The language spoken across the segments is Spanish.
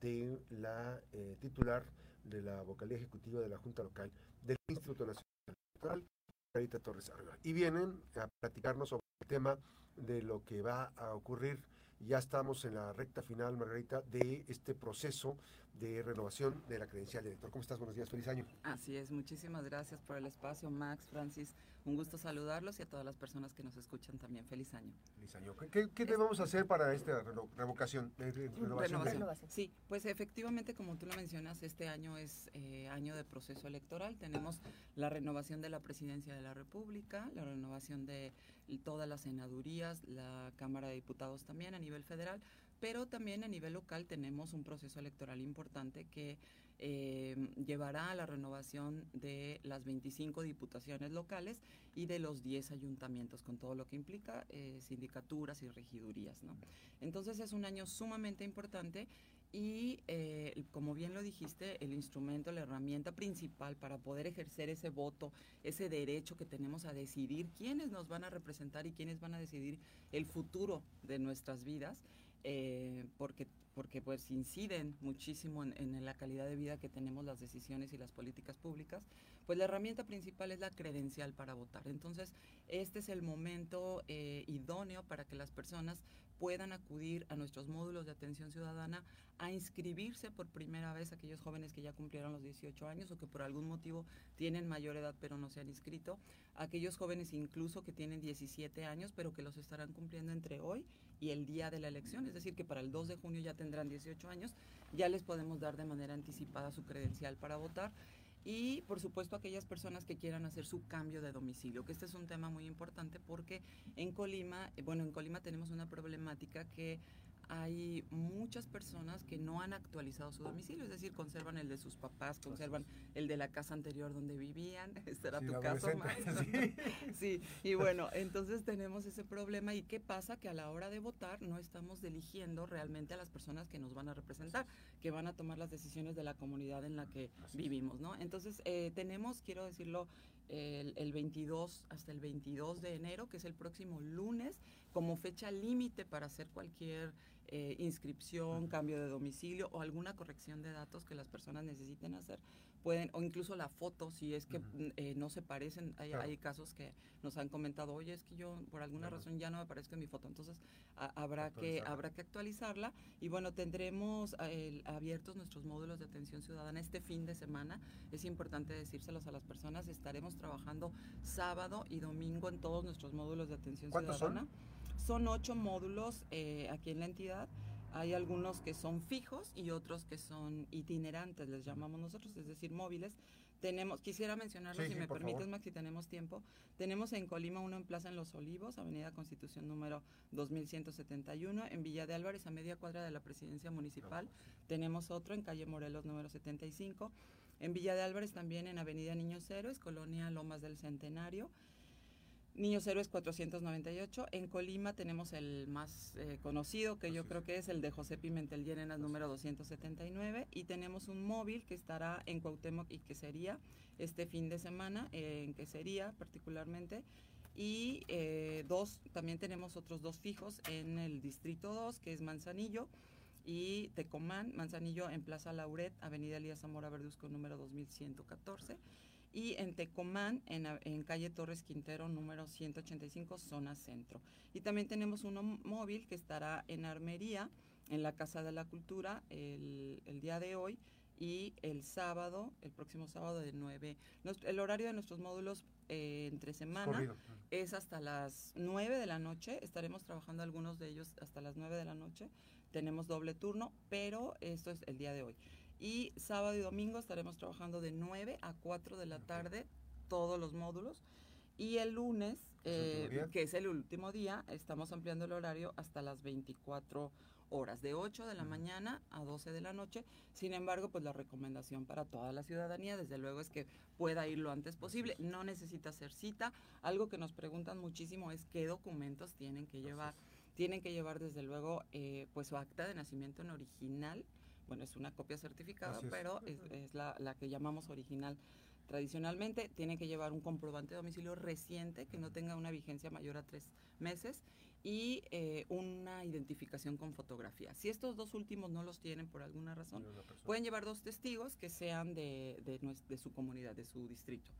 de la eh, titular de la vocalía ejecutiva de la Junta Local del Instituto Nacional Electoral, Margarita Torres Arga. Y vienen a platicarnos sobre el tema de lo que va a ocurrir. Ya estamos en la recta final, Margarita, de este proceso de renovación de la credencial de elector. ¿Cómo estás? Buenos días, feliz año. Así es, muchísimas gracias por el espacio, Max, Francis. Un gusto saludarlos y a todas las personas que nos escuchan también. Feliz año. Feliz año. ¿Qué, qué debemos hacer para esta revocación? renovación, renovación. Sí, pues efectivamente, como tú lo mencionas, este año es eh, año de proceso electoral. Tenemos la renovación de la presidencia de la República, la renovación de todas las senadurías, la Cámara de Diputados también a nivel federal, pero también a nivel local tenemos un proceso electoral importante que eh, llevará a la renovación de las 25 diputaciones locales y de los 10 ayuntamientos, con todo lo que implica eh, sindicaturas y regidurías. ¿no? Entonces es un año sumamente importante y eh, como bien lo dijiste, el instrumento, la herramienta principal para poder ejercer ese voto, ese derecho que tenemos a decidir quiénes nos van a representar y quiénes van a decidir el futuro de nuestras vidas, eh, porque, porque pues inciden muchísimo en, la calidad de vida que tenemos las decisiones y las políticas públicas, pues la herramienta principal es la credencial para votar. Entonces, este es el momento eh, idóneo para que las personas puedan acudir a nuestros módulos de atención ciudadana a inscribirse por primera vez aquellos jóvenes que ya cumplieron los 18 años o que por algún motivo tienen mayor edad pero no se han inscrito, aquellos jóvenes incluso que tienen 17 años pero que los estarán cumpliendo entre hoy y el día de la elección, es decir, que para el 2 de junio ya tendrán 18 años, ya les podemos dar de manera anticipada su credencial para votar y por supuesto aquellas personas que quieran hacer su cambio de domicilio, que este es un tema muy importante porque en Colima, eh, bueno, en Colima tenemos una problemática que hay muchas personas que no han actualizado su domicilio, es decir, conservan el de sus papás, conservan el de la casa anterior donde vivían, este era tu caso, Sí. sí, y bueno, entonces tenemos ese problema y qué pasa que a la hora de votar no estamos eligiendo realmente a las personas que nos van a representar, que van a tomar las decisiones de la comunidad en la que vivimos, ¿no? Entonces eh, tenemos, quiero decirlo, el, el 22 hasta el 22 de enero, que es el próximo lunes, como fecha límite para hacer cualquier eh, inscripción, cambio de domicilio o alguna corrección de datos que las personas necesiten hacer, pueden, o incluso la foto, si es que eh, no se parecen, hay, hay, casos que nos han comentado, oye, es que yo por alguna razón ya no me parezco en mi foto, entonces habrá, que, habrá que actualizarla. Y bueno, tendremos abiertos nuestros módulos de atención ciudadana este fin de semana, es importante decírselos a las personas, estaremos trabajando sábado y domingo en todos nuestros módulos de atención ciudadana. Son ocho módulos eh, aquí en la entidad. Hay algunos que son fijos y otros que son itinerantes, les llamamos nosotros, es decir, móviles. Tenemos, quisiera mencionarlo, si me permites, Max, si tenemos tiempo. Tenemos en Colima uno en Plaza en Los Olivos, Avenida Constitución número 2171, en Villa de Álvarez, a media cuadra de la presidencia municipal. Tenemos otro en calle Morelos número 75. En Villa de Álvarez también en Avenida Niños Héroes, Colonia Lomas del Centenario. Niños Héroes 498. En Colima tenemos el más eh, conocido, que yo creo que es el de José Pimentel Llerenas, número 279. Y tenemos un móvil que estará en Cuauhtémoc y que sería este fin de semana, eh, en que sería particularmente. Y eh, dos, también tenemos otros dos fijos en el Distrito 2, que es Manzanillo y Tecomán, Manzanillo en Plaza Lauret, Avenida Elías Zamora Verduzco, número 2114 y en Tecomán, en, calle Torres Quintero, número 185, zona centro. Y también tenemos uno móvil que estará en Armería, en la Casa de la Cultura, el, día de hoy, y el sábado, el próximo sábado de 9. el horario de nuestros módulos eh, entre semana es hasta las 9 de la noche. Estaremos trabajando algunos de ellos hasta las 9 de la noche. Tenemos doble turno, pero esto es el día de hoy. Y sábado y domingo estaremos trabajando de 9 a 4 de la tarde todos los módulos. Y el lunes, eh, que es el último día, estamos ampliando el horario hasta las 24 horas, de 8 de la mañana a 12 de la noche. Sin embargo, pues la recomendación para toda la ciudadanía, desde luego, es que pueda ir lo antes posible. No necesita hacer cita. Algo que nos preguntan muchísimo es qué documentos tienen que llevar. Tienen que llevar, desde luego, eh, pues su acta de nacimiento en original bueno, es una copia certificada, pero es, la, la, que llamamos original. Tradicionalmente tiene que llevar un comprobante de domicilio reciente que no tenga una vigencia mayor a tres meses y eh, una identificación con fotografía. Si estos dos últimos no los tienen por alguna razón, pueden llevar dos testigos que sean de, de, su comunidad, de su distrito.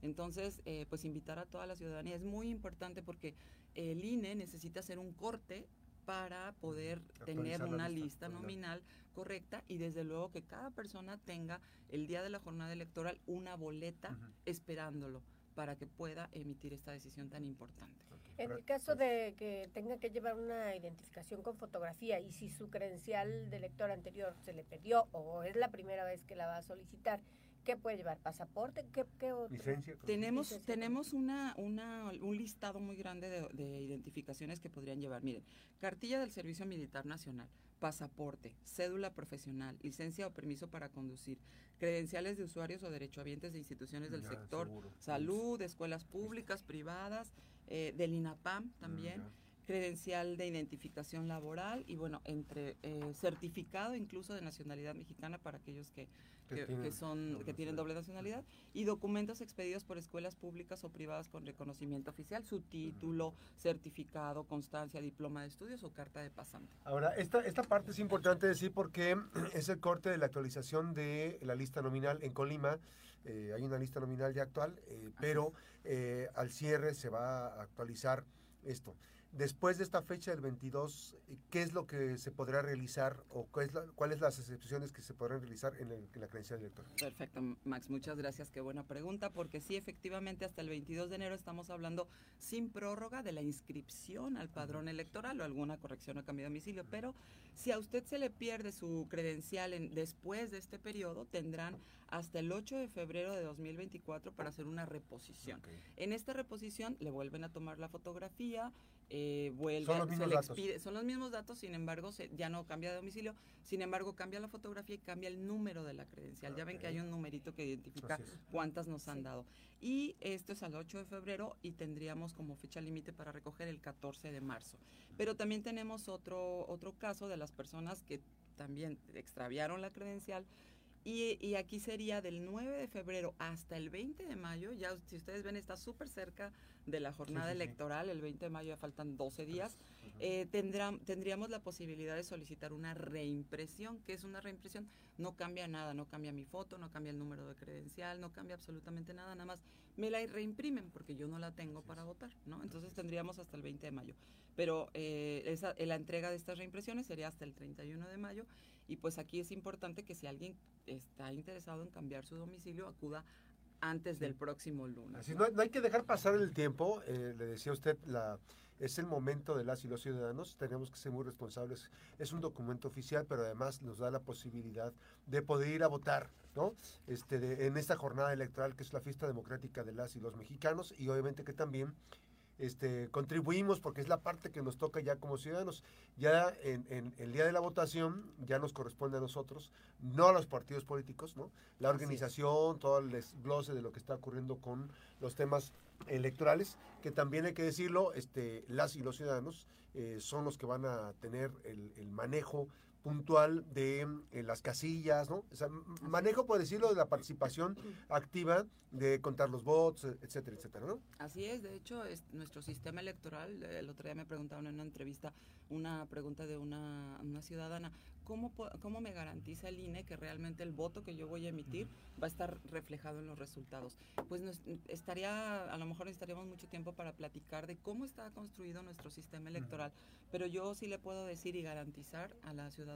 Entonces, eh, pues invitar a toda la ciudadanía es muy importante porque el INE necesita hacer un corte para poder tener una lista, nominal correcta y desde luego que cada persona tenga el día de la jornada electoral una boleta esperándolo para que pueda emitir esta decisión tan importante. En el caso de que tenga que llevar una identificación con fotografía y si su credencial de elector anterior se le perdió o es la primera vez que la va a solicitar, ¿Qué puede llevar? ¿Pasaporte? ¿Qué, qué ¿Licencia? Tenemos, tenemos una, una, un listado muy grande de, de, identificaciones que podrían llevar. Miren, cartilla del Servicio Militar Nacional, pasaporte, cédula profesional, licencia o permiso para conducir, credenciales de usuarios o derechohabientes de instituciones del sector, salud, escuelas públicas, privadas, eh, del INAPAM también. Credencial de identificación laboral y bueno, entre eh, certificado incluso de nacionalidad mexicana para aquellos que, que, son que tienen doble nacionalidad y documentos expedidos por escuelas públicas o privadas con reconocimiento oficial, su título, certificado, constancia, diploma de estudios o carta de pasante. Ahora, esta, esta parte es importante decir porque es el corte de la actualización de la lista nominal en Colima. Eh, hay una lista nominal ya actual, eh, pero eh, al cierre se va a actualizar esto. Después de esta fecha del 22, ¿qué es lo que se podrá realizar o cuáles las excepciones que se podrán realizar en, la credencial electoral? Perfecto, Max, muchas gracias, qué buena pregunta, porque sí, efectivamente, hasta el 22 de enero estamos hablando sin prórroga de la inscripción al padrón electoral o alguna corrección a cambio de domicilio, pero si a usted se le pierde su credencial en, después de este periodo, tendrán hasta el 8 de febrero de 2024 para hacer una reposición. En esta reposición le vuelven a tomar la fotografía, eh, vuelve, son los mismos datos. son los mismos datos, sin embargo, ya no cambia de domicilio, sin embargo, cambia la fotografía y cambia el número de la credencial. Ya ven que hay un numerito que identifica cuántas nos han dado. Y esto es al 8 de febrero y tendríamos como fecha límite para recoger el 14 de marzo. Pero también tenemos otro, otro caso de las personas que también extraviaron la credencial, y, aquí sería del 9 de febrero hasta el 20 de mayo, ya si ustedes ven está súper cerca de la jornada electoral, el 20 de mayo ya faltan 12 días, eh, tendríamos la posibilidad de solicitar una reimpresión. ¿Qué es una reimpresión? No cambia nada, no cambia mi foto, no cambia el número de credencial, no cambia absolutamente nada, nada más me la reimprimen porque yo no la tengo para votar, ¿no? Entonces tendríamos hasta el 20 de mayo. Pero eh, esa, la entrega de estas reimpresiones sería hasta el 31 de mayo y pues aquí es importante que si alguien está interesado en cambiar su domicilio, acuda antes del próximo lunes. Así, ¿no? hay que dejar pasar el tiempo, eh, le decía usted, la, es el momento de las y los ciudadanos, tenemos que ser muy responsables. Es un documento oficial, pero además nos da la posibilidad de poder ir a votar, ¿no? Este, en esta jornada electoral que es la fiesta democrática de las y los mexicanos y obviamente que también este, contribuimos porque es la parte que nos toca ya como ciudadanos. Ya en, el día de la votación ya nos corresponde a nosotros, no a los partidos políticos, ¿no? La organización, todo el desglose de lo que está ocurriendo con los temas electorales, que también hay que decirlo, este, las y los ciudadanos eh, son los que van a tener el, el manejo puntual de eh, las casillas, ¿no? O sea, manejo, por decirlo, de la participación activa de contar los votos, e, etcétera, etcétera, ¿no? Así es, de hecho, es nuestro sistema electoral, el otro día me preguntaban en una entrevista una pregunta de una, una ciudadana, ¿cómo, ¿cómo me garantiza el INE que realmente el voto que yo voy a emitir va a estar reflejado en los resultados? Pues estaría, a lo mejor necesitaríamos mucho tiempo para platicar de cómo está construido nuestro sistema electoral, pero yo sí le puedo decir y garantizar a la ciudadanía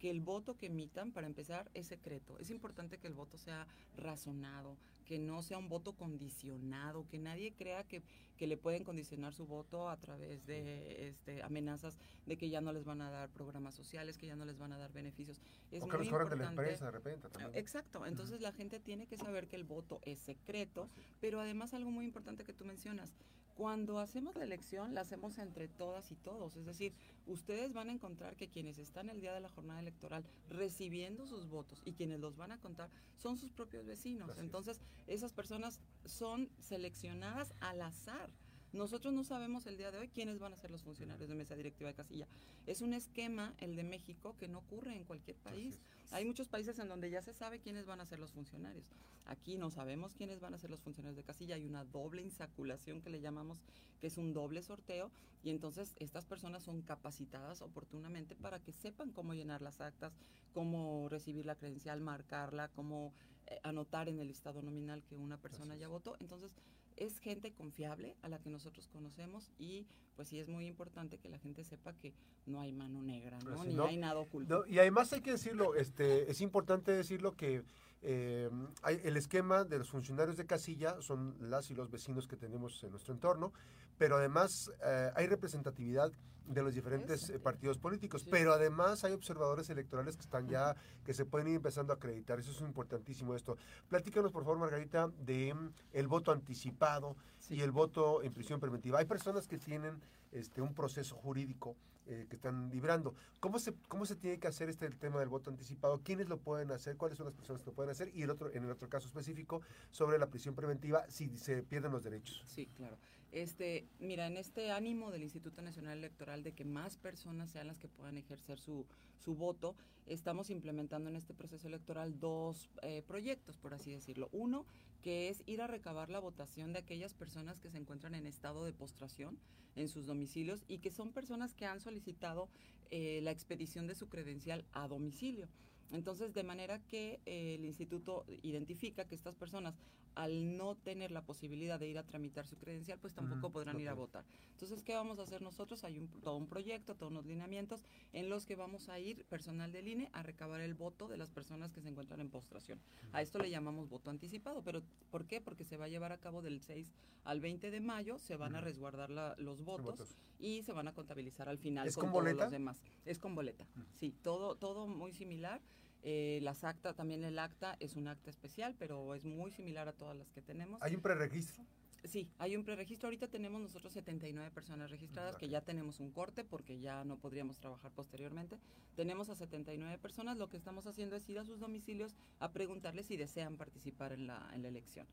que el voto que emitan, para empezar, es secreto. Es importante que el voto sea razonado, que no sea un voto condicionado, que nadie crea que, que le pueden condicionar su voto a través de este, amenazas de que ya no les van a dar programas sociales, que ya no les van a dar beneficios. Es o que de la empresa de repente también. Exacto, entonces la gente tiene que saber que el voto es secreto, pero además algo muy importante que tú mencionas, cuando hacemos la elección, la hacemos entre todas y todos. Es decir, ustedes van a encontrar que quienes están el día de la jornada electoral recibiendo sus votos y quienes los van a contar son sus propios vecinos. Entonces, esas personas son seleccionadas al azar. Nosotros no sabemos el día de hoy quiénes van a ser los funcionarios de mesa directiva de casilla. Es un esquema, el de México, que no ocurre en cualquier país. Hay muchos países en donde ya se sabe quiénes van a ser los funcionarios. Aquí no sabemos quiénes van a ser los funcionarios de casilla. Hay una doble insaculación que le llamamos, que es un doble sorteo. Y entonces estas personas son capacitadas oportunamente para que sepan cómo llenar las actas, cómo recibir la credencial, marcarla, cómo eh, anotar en el listado nominal que una persona ya votó. Entonces, es gente confiable a la que nosotros conocemos y pues sí es muy importante que la gente sepa que no hay mano negra, ¿no? Ni hay nada oculto. y además hay que decirlo, este, es importante decirlo que eh, hay, el esquema de los funcionarios de casilla son las y los vecinos que tenemos en nuestro entorno, pero además eh, hay representatividad de los diferentes eh, partidos políticos, pero además hay observadores electorales que están ya, que se pueden ir empezando a acreditar, eso es importantísimo esto. Platícanos por favor, Margarita, de mm, el voto anticipado y el voto en prisión preventiva. Hay personas que tienen este, un proceso jurídico eh, que están librando. ¿Cómo se, ¿Cómo se tiene que hacer este el tema del voto anticipado? ¿Quiénes lo pueden hacer? ¿Cuáles son las personas que lo pueden hacer? Y el otro, en el otro caso específico, sobre la prisión preventiva, si se pierden los derechos. Sí, claro. Este, mira, en este ánimo del Instituto Nacional Electoral de que más personas sean las que puedan ejercer su, su voto, estamos implementando en este proceso electoral dos eh, proyectos, por así decirlo. Uno, que es ir a recabar la votación de aquellas personas que se encuentran en estado de postración en sus domicilios y que son personas que han solicitado eh, la expedición de su credencial a domicilio. Entonces, de manera que eh, el instituto identifica que estas personas, al no tener la posibilidad de ir a tramitar su credencial, pues tampoco podrán ir a votar. Entonces, ¿qué vamos a hacer nosotros? Hay un, todo un proyecto, todos unos lineamientos en los que vamos a ir personal del INE a recabar el voto de las personas que se encuentran en postración. A esto le llamamos voto anticipado, pero ¿por qué? Porque se va a llevar a cabo del 6 al 20 de mayo, se van a resguardar los votos, y se van a contabilizar al final ¿Es con, todos los demás. Es con boleta, sí, todo, todo muy similar. Eh, las actas, también el acta es un acta especial, pero es muy similar a todas las que tenemos. ¿Hay un preregistro? Sí, hay un preregistro. Ahorita tenemos nosotros 79 personas registradas, que ya tenemos un corte porque ya no podríamos trabajar posteriormente. Tenemos a 79 personas. Lo que estamos haciendo es ir a sus domicilios a preguntarles si desean participar en la, en la elección.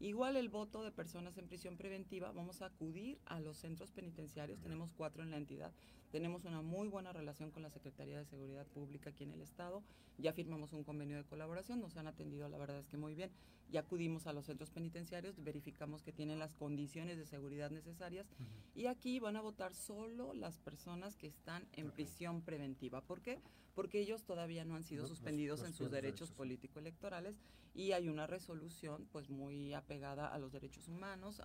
Igual el voto de personas en prisión preventiva, vamos a acudir a los centros penitenciarios, tenemos cuatro en la entidad, tenemos una muy buena relación con la Secretaría de Seguridad Pública aquí en el Estado, ya firmamos un convenio de colaboración, nos han atendido la verdad es que muy bien, ya acudimos a los centros penitenciarios, verificamos que tienen las condiciones de seguridad necesarias y aquí van a votar solo las personas que están en prisión preventiva. ¿Por qué? Porque ellos todavía no han sido suspendidos en sus derechos, político-electorales y hay una resolución pues muy apegada a los derechos humanos,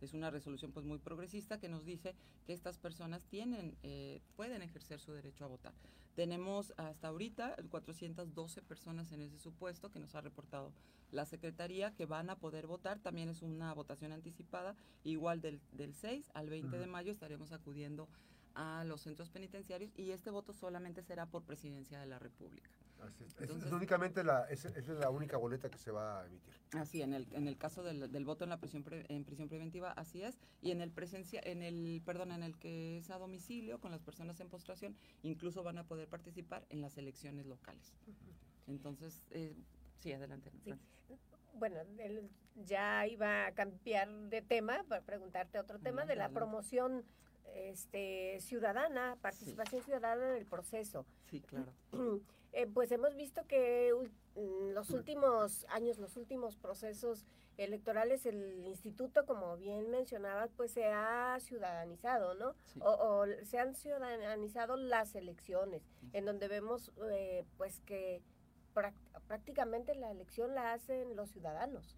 es una resolución pues muy progresista que nos dice que estas personas tienen, eh, pueden ejercer su derecho a votar. Tenemos hasta ahorita 412 personas en ese supuesto que nos ha reportado la Secretaría que van a poder votar. También es una votación anticipada, igual del, del 6 al 20 de mayo estaremos acudiendo a los centros penitenciarios y este voto solamente será por presidencia de la República. Es, únicamente la, es, es, la única boleta que se va a emitir. Así, en el, en el caso del, del voto en la prisión, en prisión preventiva, así es. Y en el presencia, en el, perdón, en el que es a domicilio con las personas en postración, incluso van a poder participar en las elecciones locales. Entonces, eh, sí, adelante. Bueno, ya iba a cambiar de tema para preguntarte otro tema de la promoción este, ciudadana, participación ciudadana en el proceso. Sí, claro. Eh, pues hemos visto que en los últimos años, los últimos procesos electorales, el instituto, como bien mencionabas, pues se ha ciudadanizado, ¿no? O, se han ciudadanizado las elecciones, en donde vemos eh, pues que prácticamente la elección la hacen los ciudadanos.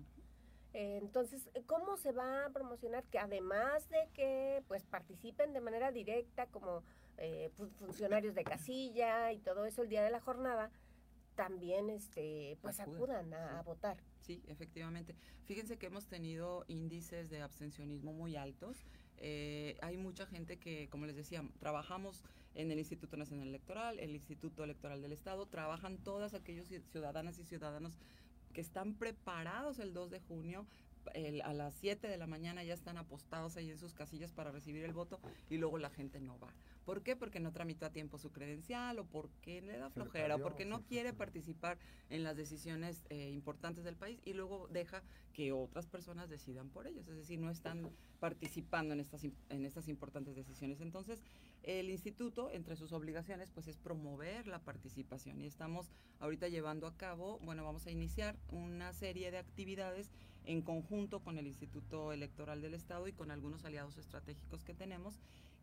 Eh, entonces, ¿cómo se va a promocionar que además de que pues participen de manera directa como eh, funcionarios de casilla y todo eso el día de la jornada, también este pues acudan, a, votar? Sí, efectivamente. Fíjense que hemos tenido índices de abstencionismo muy altos. Eh, hay mucha gente que, como les decía, trabajamos en el Instituto Nacional Electoral, el Instituto Electoral del Estado, trabajan todas aquellos ciudadanas y ciudadanos que están preparados el 2 de junio a las 7 de la mañana ya están apostados ahí en sus casillas para recibir el voto y luego la gente no va. ¿Por qué? Porque no tramitó a tiempo su credencial o porque le da flojera o porque no quiere participar en las decisiones eh, importantes del país y luego deja que otras personas decidan por ellos, es decir, no están participando en estas, en estas importantes decisiones. Entonces, el instituto, entre sus obligaciones, pues es promover la participación y estamos ahorita llevando a cabo, bueno, vamos a iniciar una serie de actividades en conjunto con el Instituto Electoral del Estado y con algunos aliados estratégicos que tenemos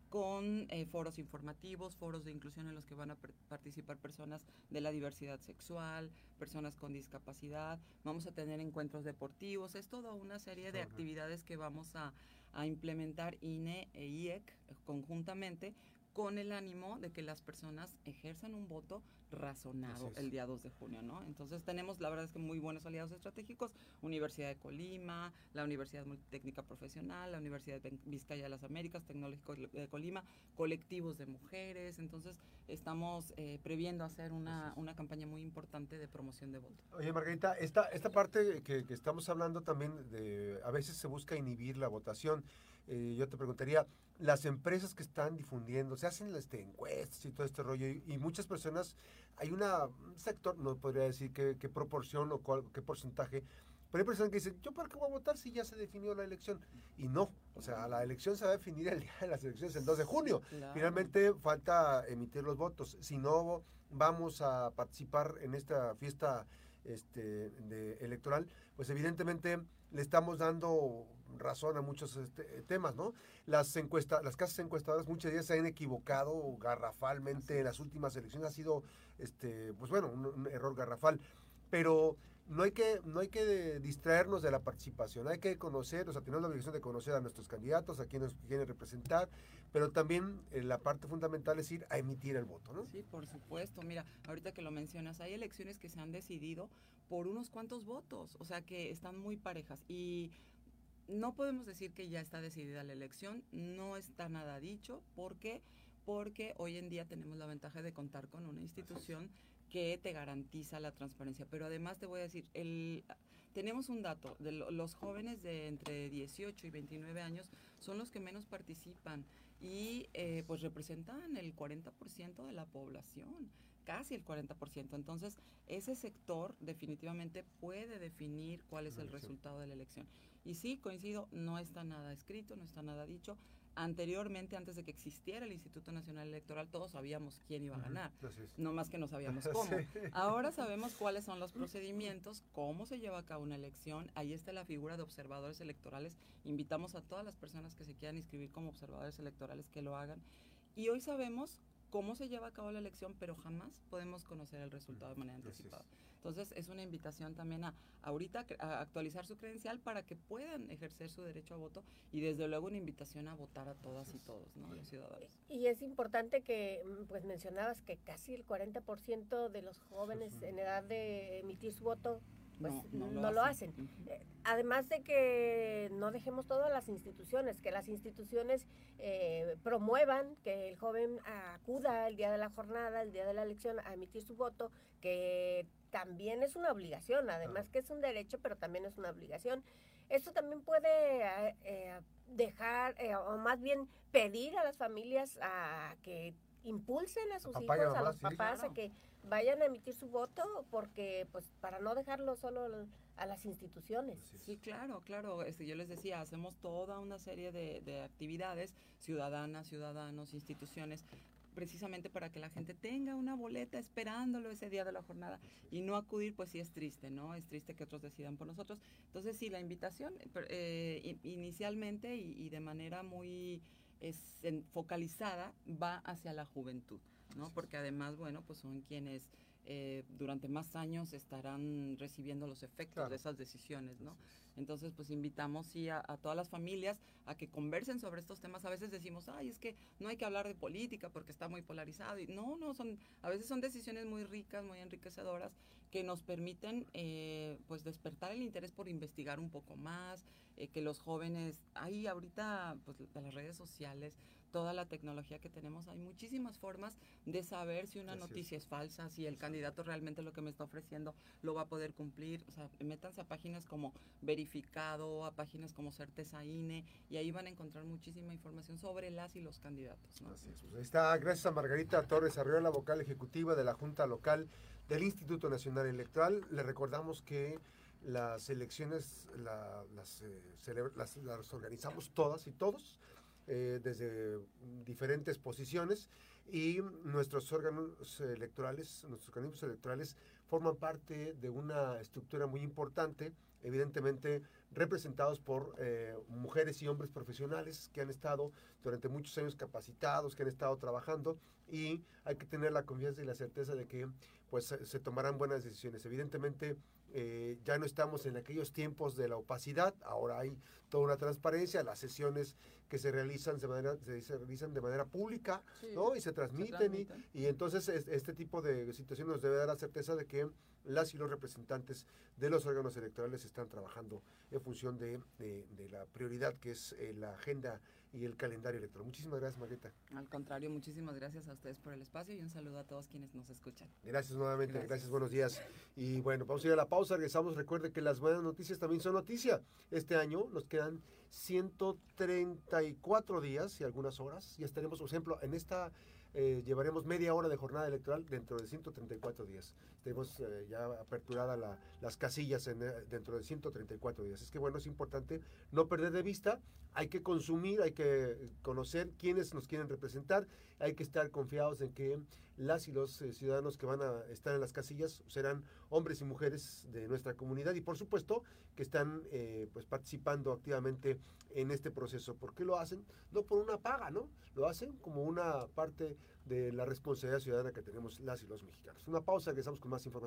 con eh, foros informativos, foros de inclusión en los que van a participar personas de la diversidad sexual, personas con discapacidad, vamos a tener encuentros deportivos, es toda una serie de actividades que vamos a, a implementar INE e IEC conjuntamente con el ánimo de que las personas ejerzan un voto razonado el día 2 de junio, ¿no? Entonces tenemos, la verdad es que muy buenos aliados estratégicos, Universidad de Colima, la Universidad Multitécnica Profesional, la Universidad de Vizcaya de las Américas, Tecnológico de Colima, colectivos de mujeres, entonces estamos eh, previendo hacer una, una, campaña muy importante de promoción de voto. Oye, Margarita, esta, esta parte que, que estamos hablando también de, a veces se busca inhibir la votación, eh, yo te preguntaría, las empresas que están difundiendo, se hacen este, encuestas y todo este rollo, y, muchas personas, hay una, un sector, no podría decir qué, qué proporción o cuál, qué porcentaje, pero hay personas que dicen, ¿yo para qué voy a votar si ya se definió la elección? Y no, o sea, la elección se va a definir el día de las elecciones, el 2 de junio. Finalmente falta emitir los votos. Si no vamos a participar en esta fiesta este, de, electoral, pues evidentemente le estamos dando razón a muchos este, temas, ¿no? Las encuestas, las casas encuestadoras muchas días se han equivocado garrafalmente en las últimas elecciones, ha sido, este, pues bueno, un, error garrafal, pero no hay que no hay que distraernos de la participación, hay que conocer, o sea, tenemos la obligación de conocer a nuestros candidatos, a quienes quieren representar, pero también eh, la parte fundamental es ir a emitir el voto, ¿no? Sí, por supuesto. Mira, ahorita que lo mencionas, hay elecciones que se han decidido por unos cuantos votos, o sea, que están muy parejas y no podemos decir que ya está decidida la elección, no está nada dicho. ¿Por qué? Porque hoy en día tenemos la ventaja de contar con una institución que te garantiza la transparencia. Pero además te voy a decir, el, tenemos un dato, de los jóvenes de entre 18 y 29 años son los que menos participan y eh, pues representan el 40% de la población casi el 40%. Entonces, ese sector definitivamente puede definir cuál es el resultado de la elección. Y sí, coincido, no está nada escrito, no está nada dicho. Anteriormente, antes de que existiera el Instituto Nacional Electoral, todos sabíamos quién iba a ganar. No más que no sabíamos cómo. Ahora sabemos cuáles son los procedimientos, cómo se lleva a cabo una elección. Ahí está la figura de observadores electorales. Invitamos a todas las personas que se quieran inscribir como observadores electorales que lo hagan. Y hoy sabemos cómo se lleva a cabo la elección, pero jamás podemos conocer el resultado de manera anticipada. Entonces, es una invitación también a ahorita a actualizar su credencial para que puedan ejercer su derecho a voto y desde luego una invitación a votar a todas y todos, ¿no? Los ciudadanos. Y es importante que, mm, pues mencionabas que casi el 40% de los jóvenes en edad de emitir su voto pues no, lo, hacen. Eh, además de que no dejemos todo a las instituciones, que las instituciones eh, promuevan que el joven acuda el día de la jornada, el día de la elección, a emitir su voto, que también es una obligación, además que es un derecho, pero también es una obligación. Esto también puede eh, dejar, o más bien pedir a las familias a que impulsen a sus hijos, a los papás, a que vayan a emitir su voto porque pues para no dejarlo solo a las instituciones. Sí, claro, claro. Este, yo les decía, hacemos toda una serie de, de actividades, ciudadanas, ciudadanos, instituciones, precisamente para que la gente tenga una boleta esperándolo ese día de la jornada y no acudir, pues sí es triste, ¿no? Es triste que otros decidan por nosotros. Entonces, sí, la invitación eh, inicialmente y, de manera muy focalizada va hacia la juventud. ¿No? Porque además, bueno, pues son quienes eh, durante más años estarán recibiendo los efectos de esas decisiones, ¿no? Entonces, pues invitamos sí a, todas las familias a que conversen sobre estos temas. A veces decimos, ay, es que no hay que hablar de política porque está muy polarizado. Y no, no, son, a veces son decisiones muy ricas, muy enriquecedoras que nos permiten, eh, pues, despertar el interés por investigar un poco más, eh, que los jóvenes, hay ahorita, pues, de las redes sociales, toda la tecnología que tenemos, hay muchísimas formas de saber si una noticia es. falsa, si el candidato realmente lo que me está ofreciendo lo va a poder cumplir. O sea, métanse a páginas como Verificado, a páginas como Certeza INE, y ahí van a encontrar muchísima información sobre las y los candidatos. Pues está, gracias a Margarita Torres la vocal ejecutiva de la Junta Local del Instituto Nacional Electoral. Le recordamos que las elecciones las, eh, las, organizamos todas y todos eh, desde diferentes posiciones y nuestros órganos electorales, nuestros organismos electorales forman parte de una estructura muy importante, evidentemente representados por eh, mujeres y hombres profesionales que han estado durante muchos años capacitados, que han estado trabajando y hay que tener la confianza y la certeza de que pues se tomarán buenas decisiones. Evidentemente eh, ya no estamos en aquellos tiempos de la opacidad, ahora hay toda una transparencia, las sesiones que se realizan de manera, se, realizan de manera pública, ¿no? Y se transmiten, Y, entonces este tipo de situaciones nos debe dar la certeza de que las y los representantes de los órganos electorales están trabajando en función de, la prioridad que es eh, la agenda y el calendario electoral. Muchísimas gracias, Margarita. Al contrario, muchísimas gracias a ustedes por el espacio y un saludo a todos quienes nos escuchan. Gracias nuevamente, gracias, buenos días. Y bueno, vamos a ir a la pausa, regresamos. Recuerde que las buenas noticias también son noticia. Este año nos quedan 134 días y algunas horas. Ya estaremos, por ejemplo, en esta eh, llevaremos media hora de jornada electoral dentro de 134 días. Tenemos eh, ya aperturada las casillas en, eh, dentro de 134 días. Es que bueno, es importante no perder de vista, hay que consumir, hay que conocer quiénes nos quieren representar, hay que estar confiados en que las y los ciudadanos que van a estar en las casillas serán hombres y mujeres de nuestra comunidad y por supuesto que están pues participando activamente en este proceso. ¿Por qué lo hacen? No por una paga, ¿no? Lo hacen como una parte de la responsabilidad ciudadana que tenemos las y los mexicanos. Una pausa, regresamos con más información.